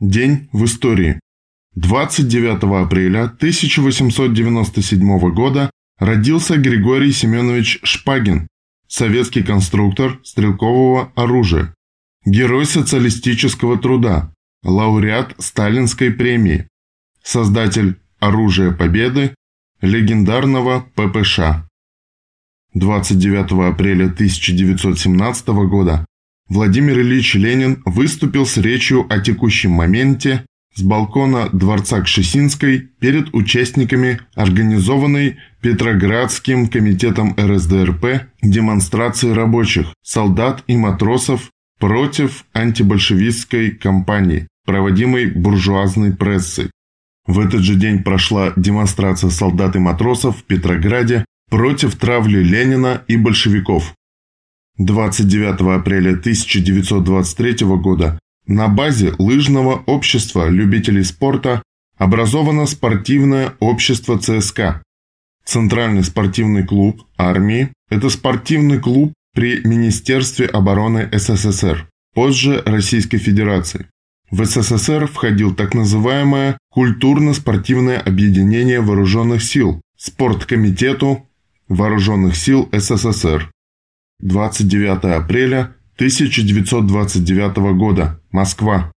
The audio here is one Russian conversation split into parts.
День в истории. 29 апреля 1897 года родился Григорий Семенович Шпагин, советский конструктор стрелкового оружия, герой социалистического труда, лауреат Сталинской премии, создатель оружия Победы, легендарного ППШ. 29 апреля 1917 года Владимир Ильич Ленин выступил с речью о текущем моменте с балкона Дворца Кшесинской перед участниками организованной Петроградским комитетом РСДРП демонстрации рабочих, солдат и матросов против антибольшевистской кампании, проводимой буржуазной прессой. В этот же день прошла демонстрация солдат и матросов в Петрограде против травли Ленина и большевиков. 29 апреля 1923 года на базе лыжного общества любителей спорта образовано спортивное общество ЦСК. Центральный спортивный клуб армии – это спортивный клуб при Министерстве обороны СССР, позже Российской Федерации. В СССР входил так называемое культурно-спортивное объединение вооруженных сил – Спорткомитету Вооруженных сил СССР 29 апреля 1929 года. Москва.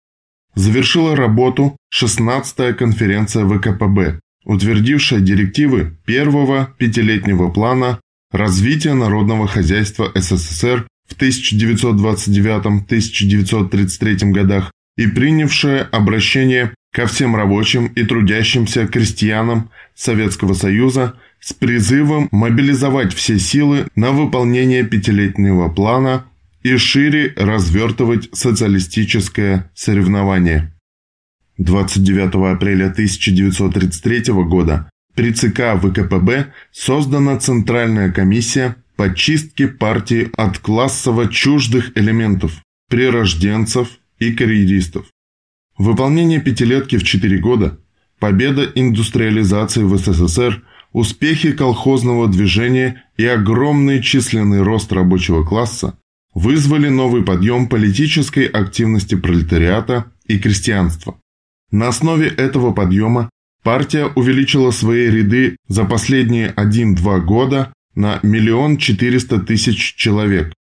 Завершила работу 16-я конференция ВКПБ, утвердившая директивы первого пятилетнего плана развития народного хозяйства СССР в 1929-1933 годах и принявшая обращение ко всем рабочим и трудящимся крестьянам Советского Союза – с призывом мобилизовать все силы на выполнение пятилетнего плана и шире развертывать социалистическое соревнование. 29 апреля 1933 года при ЦК ВКПБ создана Центральная комиссия по чистке партии от классово чуждых элементов, прирожденцев и карьеристов. Выполнение пятилетки в 4 года, победа индустриализации в СССР – Успехи колхозного движения и огромный численный рост рабочего класса вызвали новый подъем политической активности пролетариата и крестьянства. На основе этого подъема партия увеличила свои ряды за последние 1-2 года на миллион четыреста тысяч человек,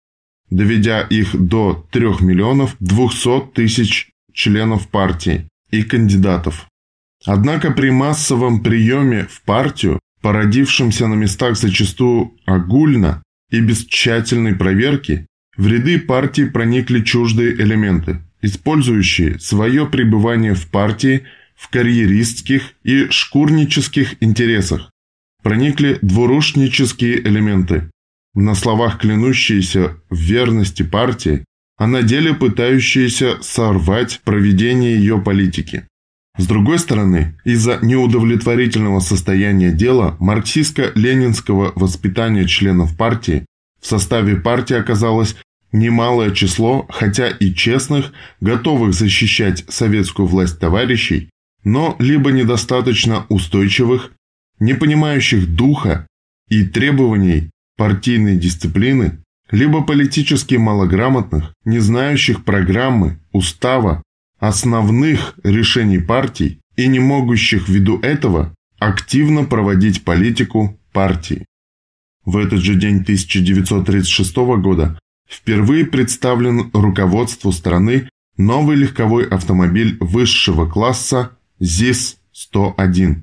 доведя их до 3 миллионов 200 тысяч членов партии и кандидатов. Однако при массовом приеме в партию породившимся на местах зачастую огульно и без тщательной проверки, в ряды партии проникли чуждые элементы, использующие свое пребывание в партии в карьеристских и шкурнических интересах. Проникли двурушнические элементы, на словах клянущиеся в верности партии, а на деле пытающиеся сорвать проведение ее политики. С другой стороны, из-за неудовлетворительного состояния дела марксистско-ленинского воспитания членов партии в составе партии оказалось немалое число, хотя и честных, готовых защищать советскую власть товарищей, но либо недостаточно устойчивых, не понимающих духа и требований партийной дисциплины, либо политически малограмотных, не знающих программы, устава, основных решений партий и не могущих ввиду этого активно проводить политику партии. В этот же день 1936 года впервые представлен руководству страны новый легковой автомобиль высшего класса ЗИС-101.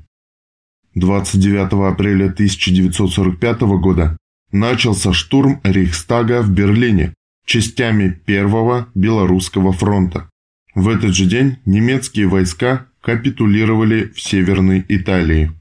29 апреля 1945 года начался штурм Рейхстага в Берлине частями Первого Белорусского фронта. В этот же день немецкие войска капитулировали в Северной Италии.